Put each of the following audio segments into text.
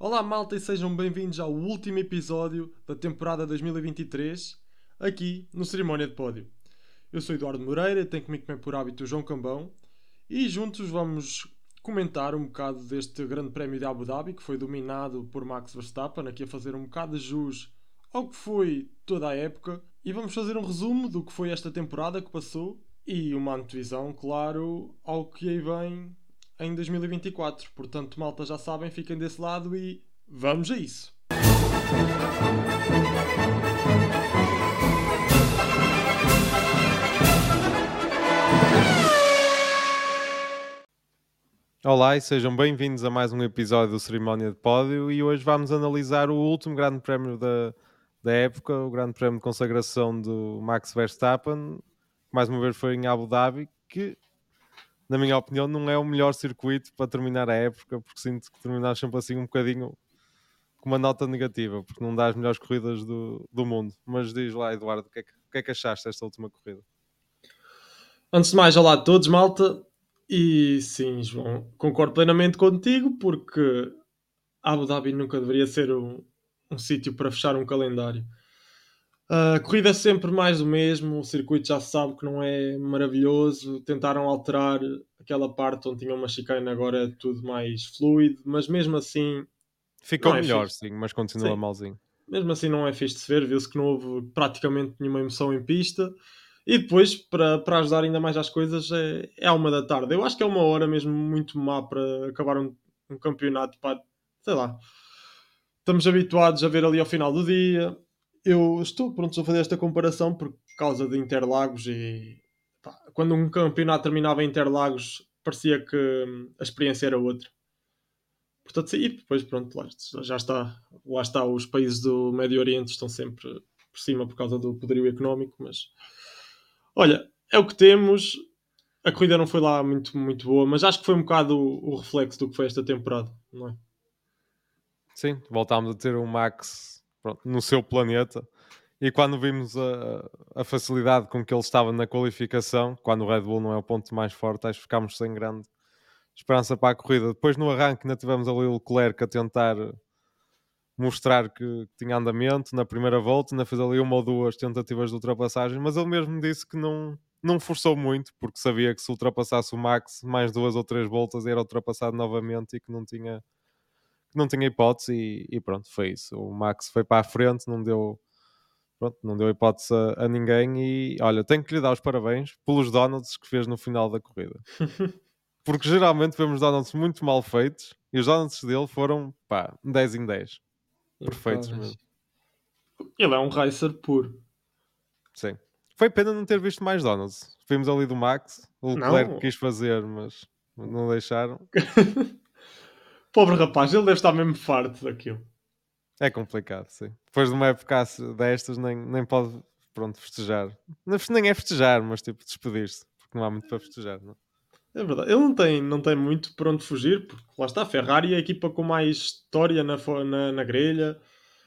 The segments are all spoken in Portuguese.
Olá malta e sejam bem-vindos ao último episódio da temporada 2023, aqui no Cerimónia de Pódio. Eu sou Eduardo Moreira, tenho comigo também por hábito o João Cambão e juntos vamos comentar um bocado deste grande prémio de Abu Dhabi que foi dominado por Max Verstappen, aqui a fazer um bocado de jus ao que foi toda a época e vamos fazer um resumo do que foi esta temporada que passou e uma antevisão, claro, ao que aí vem em 2024. Portanto, malta, já sabem, fiquem desse lado e vamos a isso. Olá e sejam bem-vindos a mais um episódio do Cerimónia de Pódio e hoje vamos analisar o último grande prémio da, da época, o grande prémio de consagração do Max Verstappen, que mais uma vez foi em Abu Dhabi, que na minha opinião, não é o melhor circuito para terminar a época, porque sinto que terminamos sempre assim um bocadinho com uma nota negativa, porque não dá as melhores corridas do, do mundo. Mas diz lá, Eduardo, o que, é que, o que é que achaste desta última corrida? Antes de mais, olá a todos, malta. E sim, João, concordo plenamente contigo, porque Abu Dhabi nunca deveria ser um, um sítio para fechar um calendário. A corrida é sempre mais do mesmo, o circuito já se sabe que não é maravilhoso. Tentaram alterar aquela parte onde tinha uma chicane, agora é tudo mais fluido, mas mesmo assim. Ficou é melhor, fixe. sim, mas continua sim. malzinho. Mesmo assim, não é fixe de se ver, viu-se que não houve praticamente nenhuma emoção em pista. E depois, para, para ajudar ainda mais as coisas, é, é à uma da tarde. Eu acho que é uma hora mesmo muito má para acabar um, um campeonato. Pá, sei lá. Estamos habituados a ver ali ao final do dia eu estou pronto a fazer esta comparação por causa de Interlagos e pá, quando um campeonato terminava em Interlagos parecia que hum, a experiência era outra. Portanto, e depois pronto, lá, já está, lá está, os países do Médio Oriente estão sempre por cima por causa do poderio económico, mas olha, é o que temos. A corrida não foi lá muito, muito boa, mas acho que foi um bocado o, o reflexo do que foi esta temporada, não é? Sim, voltámos a ter um Max pronto, no seu planeta. E quando vimos a, a, facilidade com que ele estava na qualificação, quando o Red Bull não é o ponto mais forte, acho que ficámos sem grande esperança para a corrida. Depois no arranque ainda tivemos ali o Leclerc a tentar mostrar que tinha andamento na primeira volta, ainda fez ali uma ou duas tentativas de ultrapassagem, mas ele mesmo disse que não, não forçou muito, porque sabia que se ultrapassasse o Max mais duas ou três voltas era ultrapassado novamente e que não tinha não tinha hipótese e, e, pronto, foi isso. O Max foi para a frente, não deu, pronto, não deu hipótese a, a, ninguém e olha, tenho que lhe dar os parabéns pelos donuts que fez no final da corrida. Porque geralmente vemos donuts muito mal feitos e os donuts dele foram pá, 10 em 10. Perfeitos mesmo. Ele é um racer puro. Sim. Foi pena não ter visto mais donuts. Vimos ali do Max, o Leclerc quis fazer, mas não deixaram. Pobre rapaz, ele deve estar mesmo farto daquilo. É complicado, sim. Depois de uma época destas, nem, nem pode pronto, festejar. Nem é festejar, mas tipo despedir-se, porque não há muito para festejar, não? É verdade. Ele não tem, não tem muito por onde fugir, porque lá está, a Ferrari é a equipa com mais história na, na, na grelha.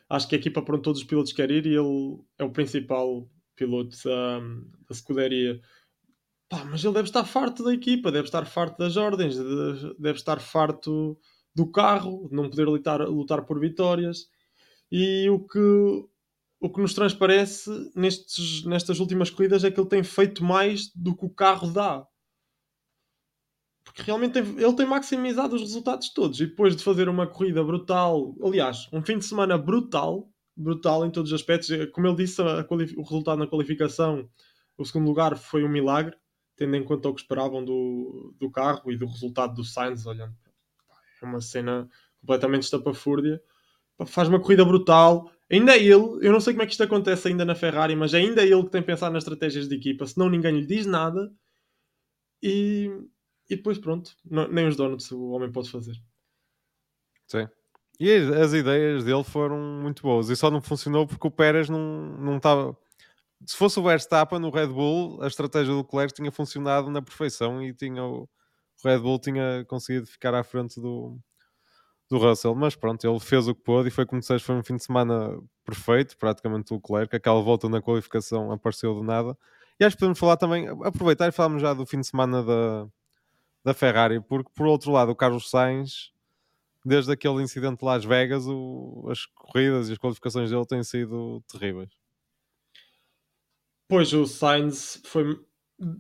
Acho que a equipa para onde todos os pilotos querem ir e ele é o principal piloto da, da escuderia. Pá, mas ele deve estar farto da equipa, deve estar farto das ordens, deve estar farto do carro, não poder lutar, lutar por vitórias. E o que, o que nos transparece nestes, nestas últimas corridas é que ele tem feito mais do que o carro dá. Porque realmente tem, ele tem maximizado os resultados todos. E depois de fazer uma corrida brutal, aliás, um fim de semana brutal, brutal em todos os aspectos, como ele disse, o resultado na qualificação, o segundo lugar foi um milagre, tendo em conta o que esperavam do, do carro e do resultado do Sainz, olhando é uma cena completamente estapafúrdia. Faz uma corrida brutal. Ainda é ele, eu não sei como é que isto acontece ainda na Ferrari, mas ainda é ele que tem pensado nas estratégias de equipa, senão ninguém lhe diz nada. E, e depois, pronto, não, nem os donuts o homem pode fazer. Sim. E as ideias dele foram muito boas e só não funcionou porque o Pérez não, não estava. Se fosse o Verstappen no Red Bull, a estratégia do Leclerc tinha funcionado na perfeição e tinha o, o Red Bull tinha conseguido ficar à frente do, do Russell, mas pronto, ele fez o que pôde e foi como disseste, foi um fim de semana perfeito, praticamente o Leclerc, aquela volta na qualificação apareceu do nada. E acho que podemos falar também, aproveitar e falarmos já do fim de semana da, da Ferrari, porque por outro lado o Carlos Sainz desde aquele incidente de Las Vegas, o, as corridas e as qualificações dele têm sido terríveis. Pois, o Sainz foi,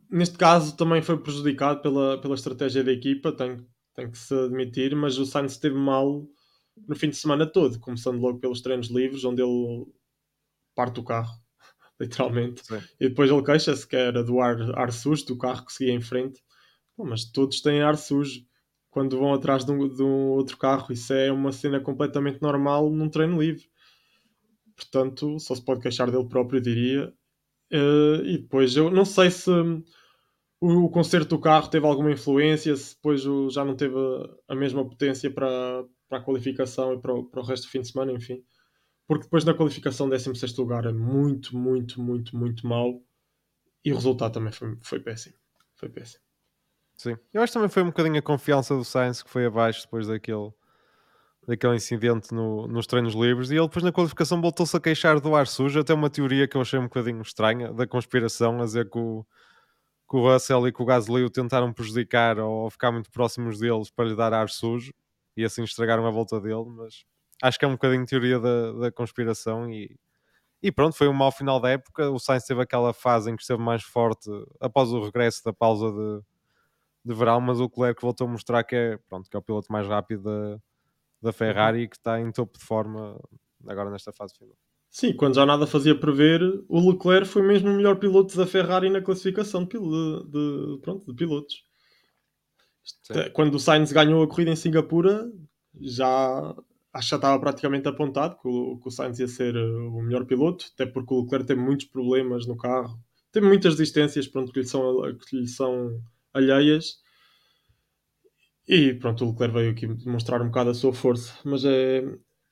neste caso, também foi prejudicado pela, pela estratégia da equipa, tem, tem que se admitir, mas o Sainz esteve mal no fim de semana todo, começando logo pelos treinos livres, onde ele parte o carro, literalmente, Sim. e depois ele queixa-se que era do ar, ar sujo do carro que seguia em frente. Pô, mas todos têm ar sujo quando vão atrás de um, de um outro carro, isso é uma cena completamente normal num treino livre. Portanto, só se pode queixar dele próprio, diria. Uh, e depois, eu não sei se o, o conserto do carro teve alguma influência, se depois o, já não teve a, a mesma potência para, para a qualificação e para o, para o resto do fim de semana, enfim. Porque depois na qualificação 16 lugar é muito, muito, muito, muito mau. E o resultado também foi, foi péssimo. Foi péssimo. Sim. Eu acho que também foi um bocadinho a confiança do Sainz que foi abaixo depois daquele, daquele incidente no, nos treinos livres e ele depois na qualificação voltou-se a queixar do ar sujo. Até uma teoria que eu achei um bocadinho estranha da conspiração, a dizer que o, que o Russell e que o Gasly o tentaram prejudicar ou ficar muito próximos deles para lhe dar ar sujo e assim estragaram a volta dele. Mas acho que é um bocadinho teoria da, da conspiração e, e pronto, foi um mau final da época. O Sainz teve aquela fase em que esteve mais forte após o regresso da pausa de de verão, mas o Leclerc voltou a mostrar que é, pronto, que é o piloto mais rápido da, da Ferrari que está em topo de forma agora nesta fase final. Sim, quando já nada fazia prever, o Leclerc foi mesmo o melhor piloto da Ferrari na classificação de, de, pronto, de pilotos. Sim. Quando o Sainz ganhou a corrida em Singapura, já acho que já estava praticamente apontado que o, que o Sainz ia ser o melhor piloto, até porque o Leclerc teve muitos problemas no carro, teve muitas resistências pronto, que, lhe são, que lhe são alheias. E pronto, o Leclerc veio aqui demonstrar um bocado a sua força. Mas é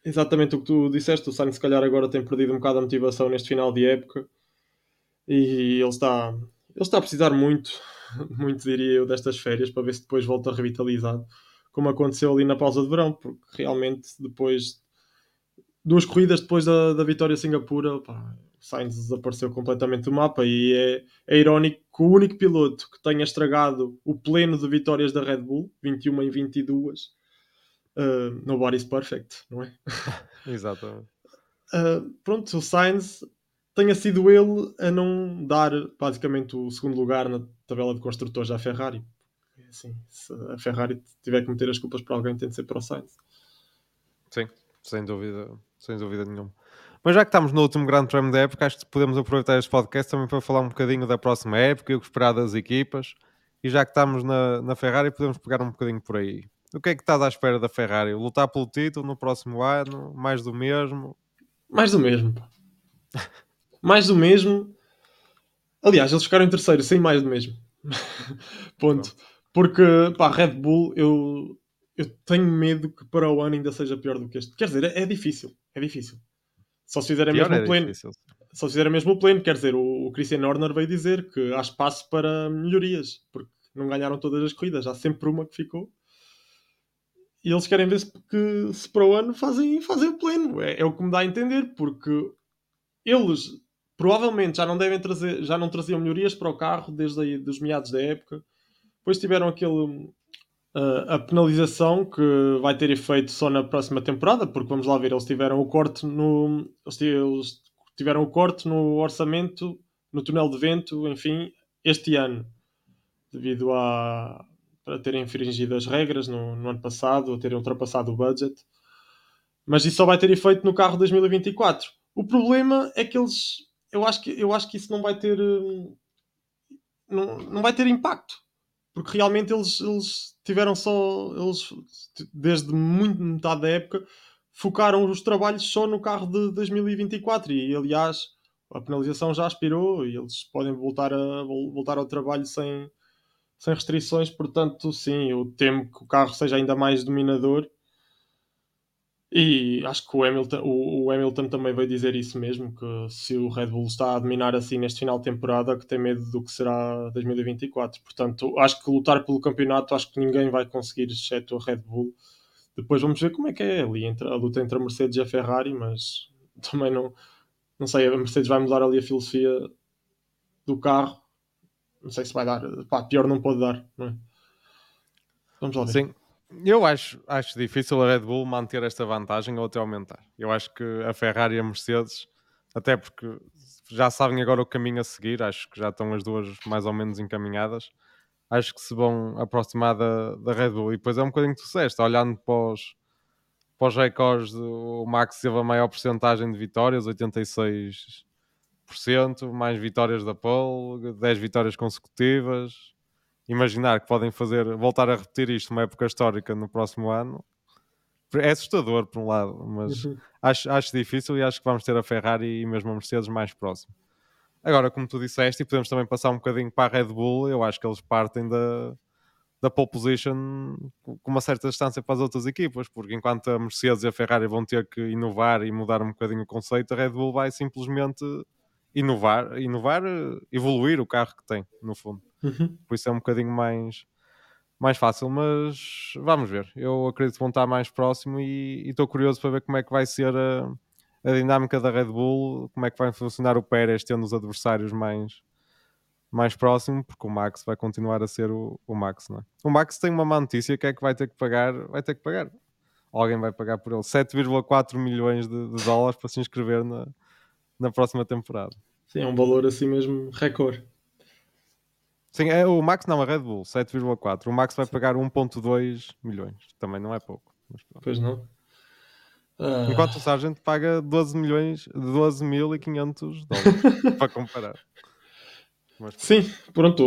exatamente o que tu disseste. O Sainz, se calhar, agora tem perdido um bocado a motivação neste final de época. E ele está, ele está a precisar muito, muito diria eu, destas férias para ver se depois volta revitalizado. Como aconteceu ali na pausa de verão, porque realmente depois, duas corridas depois da, da vitória Singapura, pá, Sainz desapareceu completamente do mapa e é, é irónico que o único piloto que tenha estragado o pleno de vitórias da Red Bull, 21 em 22, uh, nobody's perfect, não é? Exatamente. Uh, pronto, o Sainz tenha sido ele a não dar basicamente o segundo lugar na tabela de construtores à Ferrari. Assim, se a Ferrari tiver que meter as culpas para alguém, tem de ser para o Sainz. Sim, sem dúvida, sem dúvida nenhuma. Mas já que estamos no último grande prémio da época, acho que podemos aproveitar este podcast também para falar um bocadinho da próxima época e o que esperar das equipas. E já que estamos na, na Ferrari, podemos pegar um bocadinho por aí. O que é que estás à espera da Ferrari? Lutar pelo título no próximo ano? Mais do mesmo? Mais do mesmo. mais do mesmo. Aliás, eles ficaram em terceiro, sem mais do mesmo. Ponto. Porque, pá, Red Bull, eu, eu tenho medo que para o ano ainda seja pior do que este. Quer dizer, é, é difícil. É difícil. Só se fizer a mesmo pleno. Difícil. Só se fizer mesmo pleno, quer dizer, o, o Christian Horner veio dizer que há espaço para melhorias, porque não ganharam todas as corridas, há sempre uma que ficou. E eles querem ver se, que, se para o ano fazem, fazem o pleno. É, é o que me dá a entender, porque eles provavelmente já não devem trazer, já não traziam melhorias para o carro desde aí dos meados da época. Depois tiveram aquele Uh, a penalização que vai ter efeito só na próxima temporada, porque vamos lá ver, eles tiveram o corte no. Eles tiveram o corte no orçamento, no túnel de vento, enfim, este ano, devido a para terem infringido as regras no, no ano passado, a terem ultrapassado o budget. Mas isso só vai ter efeito no carro 2024. O problema é que eles. Eu acho que, eu acho que isso não vai ter. Hum, não, não vai ter impacto porque realmente eles, eles tiveram só, eles desde muito metade da época focaram os trabalhos só no carro de 2024 e aliás a penalização já aspirou e eles podem voltar, a, voltar ao trabalho sem, sem restrições, portanto sim, eu temo que o carro seja ainda mais dominador e acho que o Hamilton, o, o, Hamilton também veio dizer isso mesmo, que se o Red Bull está a dominar assim neste final de temporada, que tem medo do que será 2024. Portanto, acho que lutar pelo campeonato, acho que ninguém vai conseguir, exceto a Red Bull. Depois vamos ver como é que é ali entre, a luta entre a Mercedes e a Ferrari, mas também não, não sei, a Mercedes vai mudar ali a filosofia do carro. Não sei se vai dar. Pá, pior não pode dar, não é? Vamos lá ver. Sim, Eu acho, acho difícil a Red Bull manter esta vantagem ou até aumentar. Eu acho que a Ferrari e a Mercedes, até porque já sabem agora o caminho a seguir, acho que já estão as duas mais ou menos encaminhadas. Acho que se vão aproximar da, da Red Bull. E depois é um bocadinho tu disseste, olhando para os, para os recordes, o Max teve a maior porcentagem de vitórias, 86%, mais vitórias da pole, 10 vitórias consecutivas imaginar que podem fazer, voltar a repetir isto uma época histórica no próximo ano, é assustador por um lado, mas uhum. acho, acho difícil e acho que vamos ter a Ferrari e mesmo a Mercedes mais próximo. Agora, como tu disseste, e podemos também passar um bocadinho para a Red Bull, eu acho que eles partem da, da pole position com uma certa distância para as outras equipas, porque enquanto a Mercedes e a Ferrari vão ter que inovar e mudar um bocadinho o conceito, a Red Bull vai simplesmente inovar, inovar, evoluir o carro que tem, no fundo. Uhum. Por isso é um bocadinho mais, mais fácil, mas vamos ver. Eu acredito que vão estar mais próximo e estou curioso para ver como é que vai ser a, a, dinâmica da Red Bull, como é que vai funcionar o Pérez tendo os adversários mais, mais próximo, porque o Max vai continuar a ser o, o Max, não é? O Max tem uma má notícia que é que vai ter que pagar, vai ter que pagar. Alguém vai pagar por ele 7,4 milhões de, de, dólares para se inscrever na, na próxima temporada. Sim, é um valor assim mesmo recorde. Sim, é o Max não, a Red Bull, 7,4. O Max vai pagar 1,2 milhões. Também não é pouco. pois não. Uh... Enquanto o Sargent paga 12 milhões, 12.500 dólares para comparar. Mas, Sim, pronto.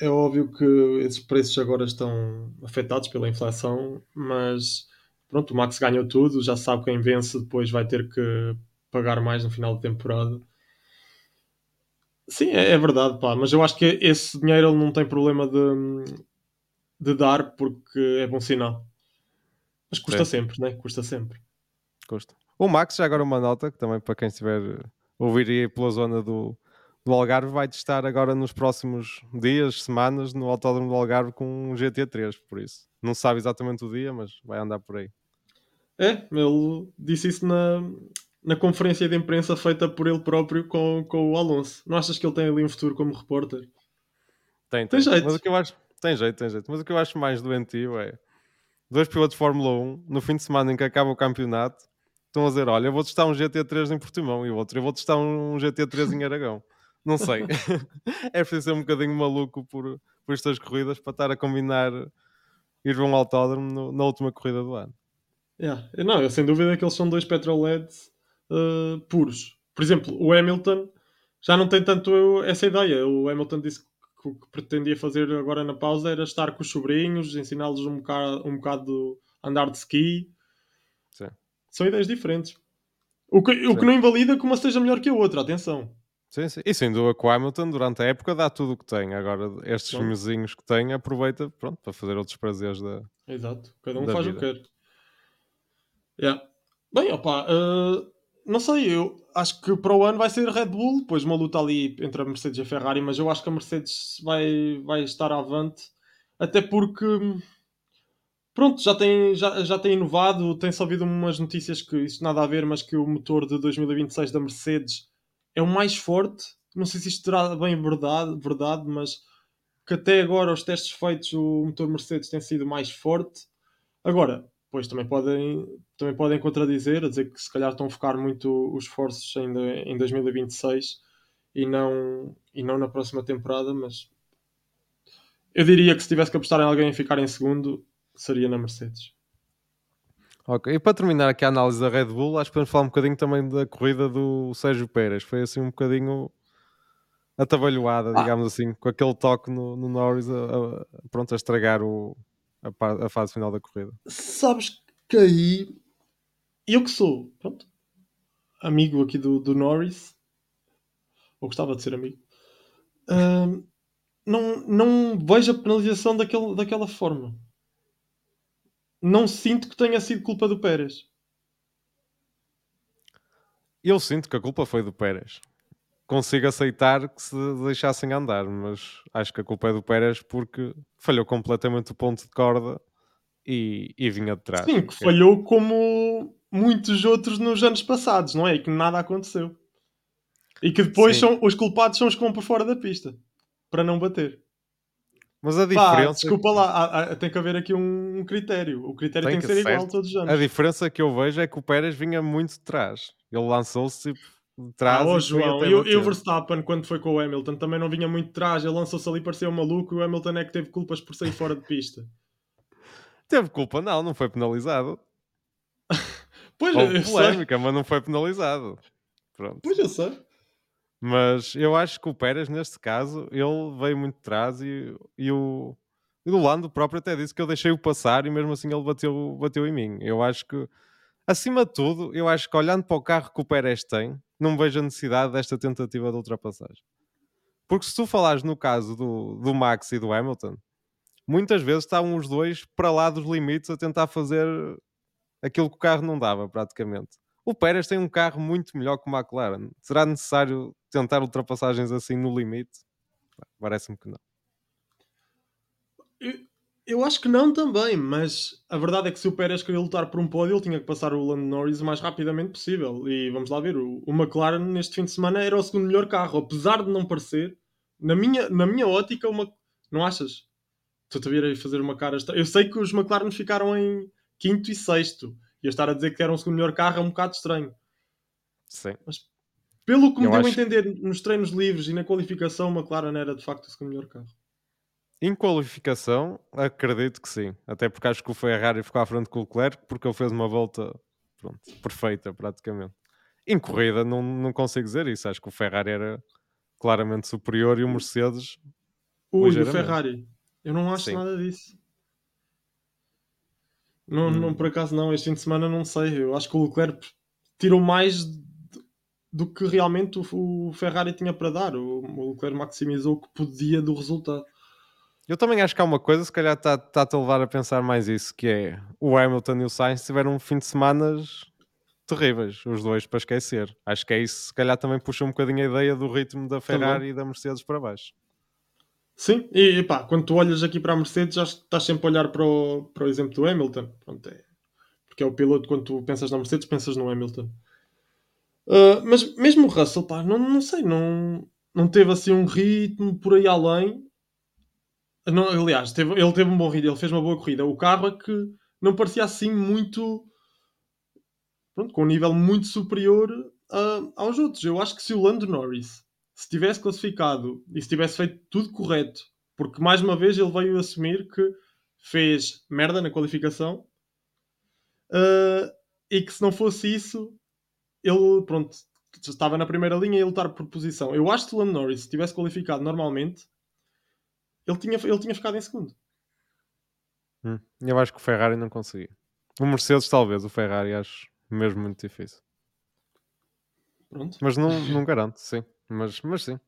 É, é óbvio que esses preços agora estão afetados pela inflação, mas pronto, o Max ganhou tudo, já sabe quem vence depois vai ter que pagar mais no final da temporada. Sim, é, é, verdade, pá, mas eu acho que esse dinheiro ele não tem problema de, de dar porque é bom sinal. Mas custa é. sempre, né? Custa sempre. Custa. O Max, já agora uma nota, que também para quem estiver ouvir aí pela zona do, do Algarve, vai estar agora nos próximos dias, semanas, no Autódromo do Algarve com um GT3, por isso. Não sabe exatamente o dia, mas vai andar por aí. É, ele disse isso na, na conferência de imprensa feita por ele próprio com, com o Alonso. Não achas que ele tem ali um futuro como repórter? Tem, tem. tem jeito. Mas o que eu acho, tem jeito, tem jeito. Mas o que eu acho mais doentio é dois pilotos de Fórmula 1 no fim de semana em que acaba o campeonato estão a dizer: Olha, eu vou testar um GT3 em Portimão e o outro, eu vou testar um GT3 em Aragão. Não sei. é preciso ser um bocadinho maluco por, por estas corridas para estar a combinar ir para um autódromo no, na última corrida do ano. Yeah. Não, eu sem dúvida que eles são dois petrolheads uh, puros. Por exemplo, o Hamilton já não tem tanto essa ideia. O Hamilton disse que o que pretendia fazer agora na pausa era estar com os sobrinhos, ensiná-los um bocado, um bocado andar de ski. Sim. São ideias diferentes. O que, o que não invalida que uma seja melhor que a outra, atenção. Sim, sim. E sem dúvida que o Hamilton, durante a época, dá tudo o que tem. Agora, estes filmezinhos que tem, aproveita pronto, para fazer outros prazeres da. Exato, cada um faz vida. o que quer. Yeah. Bem, opa, uh, não sei, eu acho que para o ano vai ser Red Bull, depois uma luta ali entre a Mercedes e a Ferrari, mas eu acho que a Mercedes vai, vai estar avante, até porque pronto, já tem, já, já tem inovado, tem-se ouvido umas notícias que isso nada a ver, mas que o motor de 2026 da Mercedes é o mais forte. Não sei se isto terá bem verdade, verdade, mas que até agora os testes feitos o motor Mercedes tem sido mais forte. Agora, pois também podem, também podem contradizer, a dizer que se calhar estão a focar muito os esforços ainda em 2026 e não, e não na próxima temporada, mas eu diria que se tivesse que apostar em alguém e ficar em segundo, seria na Mercedes. Ok, e para terminar aqui a análise da Red Bull, acho que podemos falar um bocadinho também da corrida do Sérgio Pérez. Foi assim um bocadinho atabalhoada, ah. digamos assim, com aquele toque no, no Norris, a, a, pronto, a estragar o, a, a fase final da corrida. Sabes que aí eu que sou pronto, amigo aqui do, do Norris, ou gostava de ser amigo, uh, não, não vejo a penalização daquele, daquela forma. Não sinto que tenha sido culpa do Pérez. Eu sinto que a culpa foi do Pérez. Consigo aceitar que se deixassem andar, mas acho que a culpa é do Pérez porque falhou completamente o ponto de corda e, e vinha de trás. Sim, que falhou como muitos outros nos anos passados, não é? E que nada aconteceu. E que depois são, os culpados são os que vão para fora da pista para não bater. Mas a Pá, diferença. desculpa lá, há- há- tem que haver aqui um, critério. O critério tem, que, ser igual certo. todos os A anos. diferença que eu vejo é que o Pérez vinha muito de trás. Ele lançou-se tipo, de Ah, trás e foi João, e o, e o. Verstappen, quando foi com o Hamilton, também não vinha muito de trás. Ele lançou-se ali, parecia um maluco. E o Hamilton é que teve culpas por sair fora de pista. Teve culpa, não, não foi penalizado. Pois, Houve eu sei. polémica, mas não foi penalizado. Pronto. Pois eu sei. Mas eu acho que o Pérez, neste caso, ele veio muito de trás e, e o, e o Lando próprio até disse que eu deixei-o passar e mesmo assim ele bateu, bateu em mim. Eu acho que, acima de tudo, eu acho que olhando para o carro que o Pérez tem, não vejo a necessidade desta tentativa de ultrapassagem. Porque se tu falares no caso do, do Max e do Hamilton, muitas vezes estavam os dois para lá dos limites a tentar fazer aquilo que o carro não dava, praticamente. O Pérez tem um carro muito melhor que o McLaren. Será necessário tentar ultrapassagens assim no limite? Parece-me que não. Eu acho que não também, mas a verdade é que se o Pérez queria lutar por um pódio, ele tinha que passar o Lando Norris o mais rapidamente possível. E vamos lá ver, o, o McLaren neste fim de semana era o segundo melhor carro, apesar de não parecer. Na minha, na minha ótica, uma... não achas? A vir a fazer uma cara. Eu sei que os McLaren ficaram em quinto e sexto. E eu estar a dizer que era o segundo melhor carro é um bocado estranho. Sim. Pelo que me Eu deu a acho- entender nos treinos livres e na qualificação, o McLaren era de facto o segundo melhor carro. Em qualificação, acredito que sim. Até porque acho que o Ferrari ficou à frente com o Leclerc porque ele fez uma volta pronto, perfeita, praticamente. Em corrida, não, não consigo dizer isso. Acho que o Ferrari era claramente superior e o Mercedes. Ui, o. Ferrari. Eu não acho Sim. nada disso. Não, Hum. não, por acaso não, este fim de semana não sei. Eu acho que o Leclerc tirou mais do que realmente o, Ferrari tinha para dar. O, o Leclerc maximizou o que podia do resultado. Eu também acho que há uma coisa, se calhar está-te a levar a pensar mais isso, que é o Hamilton e o Sainz tiveram um fim de semanas terríveis, os dois para esquecer. Acho que é isso, se calhar também puxa um bocadinho a ideia do ritmo da Ferrari e da Mercedes para baixo. Sim, e, e pá, quando tu olhas aqui para a Mercedes, já estás sempre a olhar para o, para o exemplo do Hamilton. Pronto, é, porque é o piloto, quando tu pensas na Mercedes, pensas no Hamilton. Ah, mas mesmo o Russell, pá, não, não sei, não, não teve assim um ritmo por aí além. Não, aliás, teve- ele teve um bom ritmo, ele fez uma boa corrida. O carro é que não parecia assim muito. Pronto, com um nível muito superior ah, aos outros. Eu acho que se o Lando Norris se tivesse classificado e se tivesse feito tudo correto, porque mais uma vez ele veio assumir que fez merda na qualificação ah, e que se não fosse isso, ele pronto, estava na primeira linha e lutar por posição. Eu acho que o Lando Norris, se tivesse qualificado normalmente, ele tinha, ele tinha ficado em segundo. Hum, Eu acho que o Ferrari não conseguia. O Mercedes, talvez, o Ferrari acho mesmo muito difícil. Pronto. Mas não, não garanto, sim. Mas, mas sim.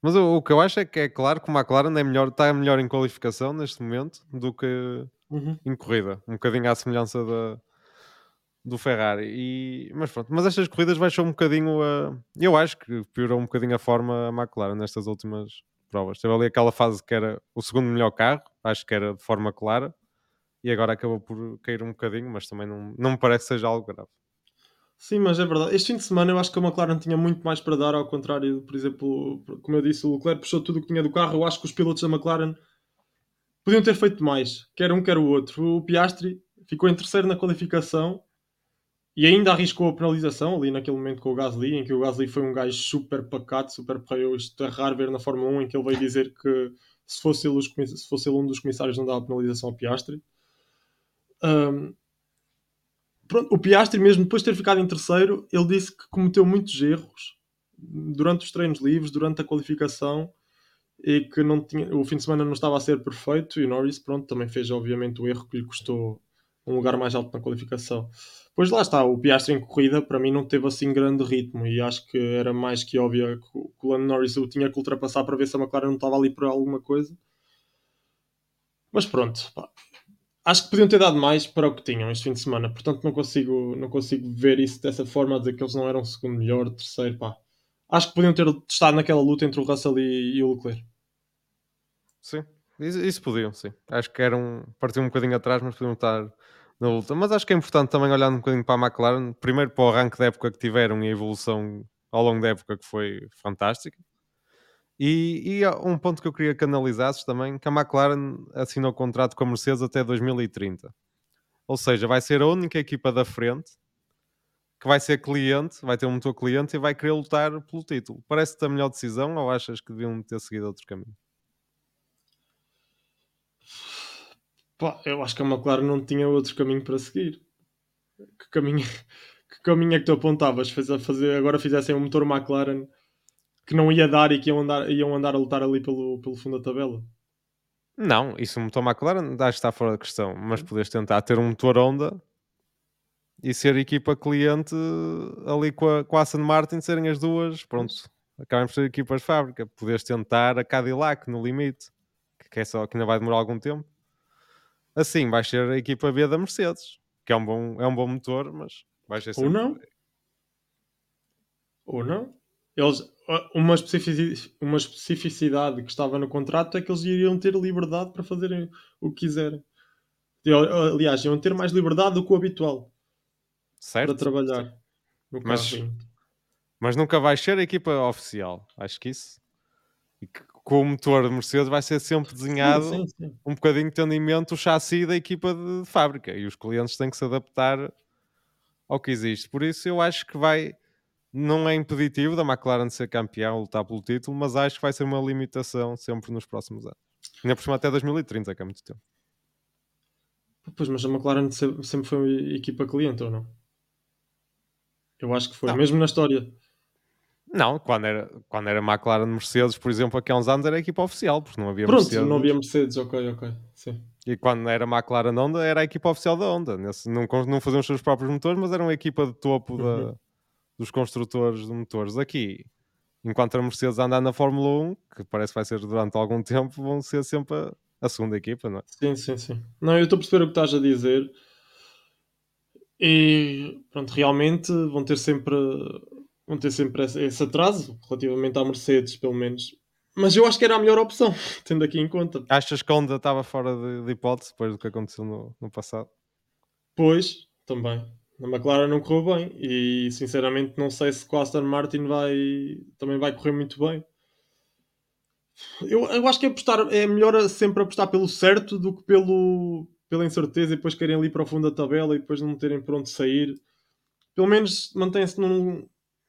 Mas o, o que eu acho é que é claro que o McLaren é melhor, está melhor em qualificação neste momento do que Uhum. em corrida. Um bocadinho à semelhança da, do Ferrari. E, mas pronto, mas estas corridas baixou um bocadinho a. Eu acho que piorou um bocadinho a forma a McLaren nestas últimas provas. Teve ali aquela fase que era o segundo melhor carro, acho que era de forma clara, e agora acabou por cair um bocadinho, mas também não, não me parece que seja algo grave. Sim, mas é verdade. Este fim de semana eu acho que a McLaren tinha muito mais para dar, ao contrário, por exemplo, como eu disse, o Leclerc puxou tudo o que tinha do carro. Eu acho que os pilotos da McLaren podiam ter feito mais, quer um, quer o outro. O Piastri ficou em terceiro na qualificação e ainda arriscou a penalização ali naquele momento com o Gasly, em que o Gasly foi um gajo super pacato, super porreiro. Isto é raro ver na Fórmula 1, em que ele veio dizer que se fosse ele, se fosse ele um dos comissários não dava penalização ao Piastri. Ahm, pronto, o Piastri, mesmo depois de ter ficado em terceiro, ele disse que cometeu muitos erros durante os treinos livres, durante a qualificação e que não tinha, o fim de semana não estava a ser perfeito e o Norris pronto, também fez obviamente o erro que lhe custou um lugar mais alto na qualificação. Pois lá está, o Piastri em corrida para mim não teve assim grande ritmo e acho que era mais que óbvio que o Lando Norris o tinha que ultrapassar para ver se a McLaren não estava ali por alguma coisa. Mas pronto, pá. acho que podiam ter dado mais para o que tinham este fim de semana, portanto não consigo, não consigo ver isso dessa forma, dizer que eles não eram segundo melhor, terceiro, pá. Acho que podiam ter estado naquela luta entre o Russell e, e o Leclerc. Sim, isso, isso podiam, sim. Acho que eram, partiam um bocadinho atrás, mas podiam estar na luta. Mas acho que é importante também olhar um bocadinho para a McLaren, primeiro para o arranque da época que tiveram e a evolução ao longo da época que foi fantástica. E, e um ponto que eu queria que analisasses também, que a McLaren assinou contrato com a Mercedes até 2030. Ou seja, vai ser a única equipa da frente que vai ser cliente, vai ter um motor cliente e vai querer lutar pelo título. Parece-te a melhor decisão ou achas que deviam ter seguido outro caminho? Pá, eu acho que a McLaren não tinha outro caminho para seguir. Que caminho, que caminho é que tu apontavas? Fazer, agora fizessem um motor McLaren que não ia dar e que iam andar, iam andar a lutar ali pelo, pelo fundo da tabela? Não, isso o motor McLaren acho que está fora da questão, mas podes tentar ter um motor Honda e ser equipa cliente ali com a, com a Aston Martin, serem as duas, pronto, acabam por ser equipas de fábrica. Podes tentar a Cadillac no limite, que, é só, que ainda vai demorar algum tempo. Assim vais ser a equipa B da Mercedes, que é um bom, é um bom motor, mas vais ser sempre... Ou não. Ou não. Eles, uma, especificidade, uma especificidade que estava no contrato é que eles iriam ter liberdade para fazerem o que quiserem. Aliás, iam ter mais liberdade do que o habitual certo? para trabalhar mas, mas nunca vai ser a equipa oficial. Acho que isso. Com o motor de Mercedes vai ser sempre desenhado sim, sim, sim. um bocadinho tendo em mente o chassi da equipa de, de fábrica e os clientes têm que se adaptar ao que existe. Por isso eu acho que vai não é impeditivo da McLaren ser campeão, lutar pelo título, mas acho que vai ser uma limitação sempre nos próximos anos. Ainda por cima até 2030, que é muito tempo. Pois, mas a McLaren sempre foi equipa cliente, ou não? Eu acho que foi, não. mesmo na história. Não, quando era, quando era McLaren Mercedes, por exemplo, aqui há uns anos era a equipa oficial, porque não havia Pronto, Mercedes. não havia Mercedes, ok, ok. Sim. E quando era McLaren Honda, era a equipa oficial da Honda. Nesse, não, não faziam os seus próprios motores, mas era uma equipa de topo uhum. da, dos construtores de motores. Aqui, enquanto a Mercedes andar na Fórmula 1, que parece que vai ser durante algum tempo, vão ser sempre a, a segunda equipa, não é? Sim, sim, sim. Não, eu estou a perceber o que estás a dizer. E pronto, realmente vão ter sempre vão ter sempre esse, atraso relativamente à Mercedes, pelo menos. Mas eu acho que era a melhor opção, tendo aqui em conta. Achas que a Honda estava fora de, de hipótese depois do que aconteceu no, no passado? Pois, também na McLaren não correu bem e sinceramente não sei se a Aston Martin vai, também vai correr muito bem. Eu, eu acho que é, apostar, é melhor sempre apostar pelo certo do que pelo, pela incerteza e depois querem ali para o fundo da tabela e depois não terem por onde sair. Pelo menos mantém-se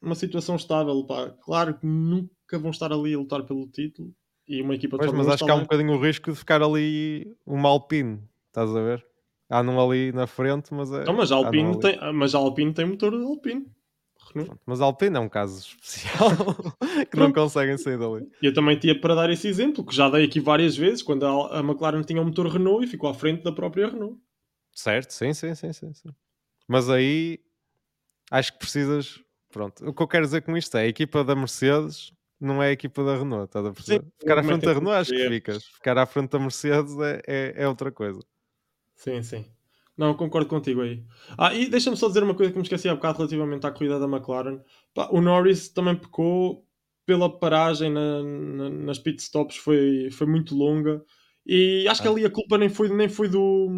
numa situação estável. Pá. Claro que nunca vão estar ali a lutar pelo título e uma equipa pois, Mas acho que há um bocadinho o risco de ficar ali uma Alpine, estás a ver? andam ali na frente, mas é. Não, mas a Alpine, tem, mas a Alpine tem motor de Alpine. Mas a Alpine é um caso especial que não conseguem sair dali. Eu também tinha para dar esse exemplo, que já dei aqui várias vezes, quando a, a McLaren tinha um motor Renault e ficou à frente da própria Renault. Certo, sim, sim, sim, sim, sim. Mas aí acho que precisas. Pronto, o que eu quero dizer com isto é a equipa da Mercedes não é a equipa da Renault, estás a perceber? Sim, Ficar à frente da Renault acho que ficas. Ficar à frente da Mercedes é, é, é outra coisa. Sim, sim. Não, concordo contigo aí. Ah, e deixa-me só dizer uma coisa que me esqueci há bocado relativamente à corrida da McLaren. Pá, o Norris também pecou pela paragem na, na, nas pit stops, foi, foi muito longa. E acho que ah. ali a culpa nem foi, nem foi do,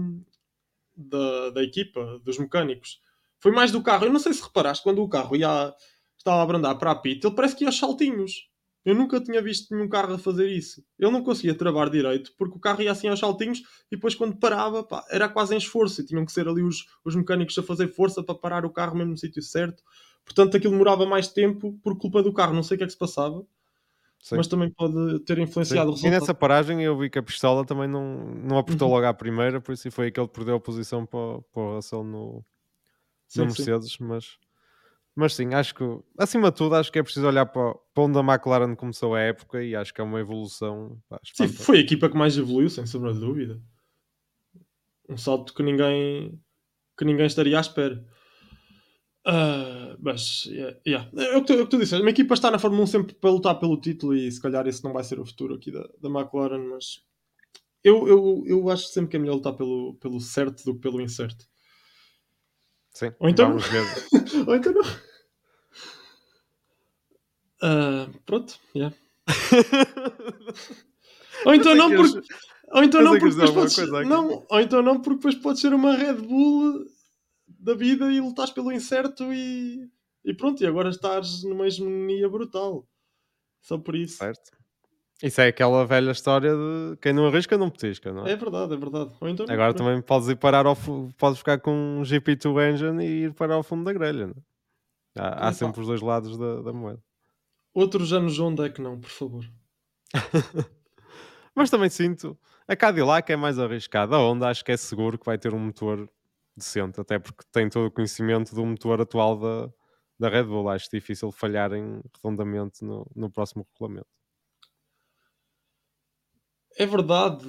da, da equipa, dos mecânicos. Foi mais do carro. Eu não sei se reparaste, quando o carro ia, estava a abrandar para a pit, ele parece que ia aos saltinhos. Eu nunca tinha visto nenhum carro a fazer isso. Ele não conseguia travar direito porque o carro ia assim aos saltinhos e depois quando parava pá, era quase em esforço e tinham que ser ali os, os mecânicos a fazer força para parar o carro mesmo no sítio certo. Portanto, aquilo demorava mais tempo por culpa do carro. Não sei o que é que se passava. Sim. Mas também pode ter influenciado Sim. o resultado. E nessa paragem eu vi que a pistola também não, não apertou uhum. logo à primeira, por isso foi aí que ele perdeu a posição para, para o Russell no, sim, Mercedes, mas mas sim, acho que, acima de tudo, acho que é preciso olhar para, para onde a McLaren começou a época e acho que é uma evolução. Pá, sim, foi a equipa que mais evoluiu, sem sombra de dúvida. Um salto que ninguém, que ninguém estaria à espera. Uh, mas, yeah, yeah. É, o que tu, é o que tu disseste. Uma equipa está na Fórmula 1 sempre para lutar pelo título e se calhar esse não vai ser o futuro aqui da, da McLaren, mas eu, eu, eu acho sempre que é melhor lutar pelo, pelo certo do que pelo incerto. Sim, ou então, ou então não. Uh, pronto, yeah. ou então não porque. Ou então não porque depois podes, não, ou então não porque depois pode ser uma Red Bull da vida e lutas pelo incerto e, e pronto, e agora estás numa hegemonia brutal. Só por isso. Certo. Isso é aquela velha história de quem não arrisca não petisca, não é? É verdade, é verdade. Então, Agora também podes ir parar ao fu- podes ficar com um GP2 engine e ir parar ao fundo da grelha. não é? Há, há sempre os dois lados da, da moeda. outros anos onde é que não, por favor. Mas também sinto a Cadillac é mais arriscada. A Honda acho que é seguro que vai ter um motor decente, até porque tem todo o conhecimento do motor atual da, da Red Bull. Acho difícil falharem redondamente no, no próximo regulamento. É verdade,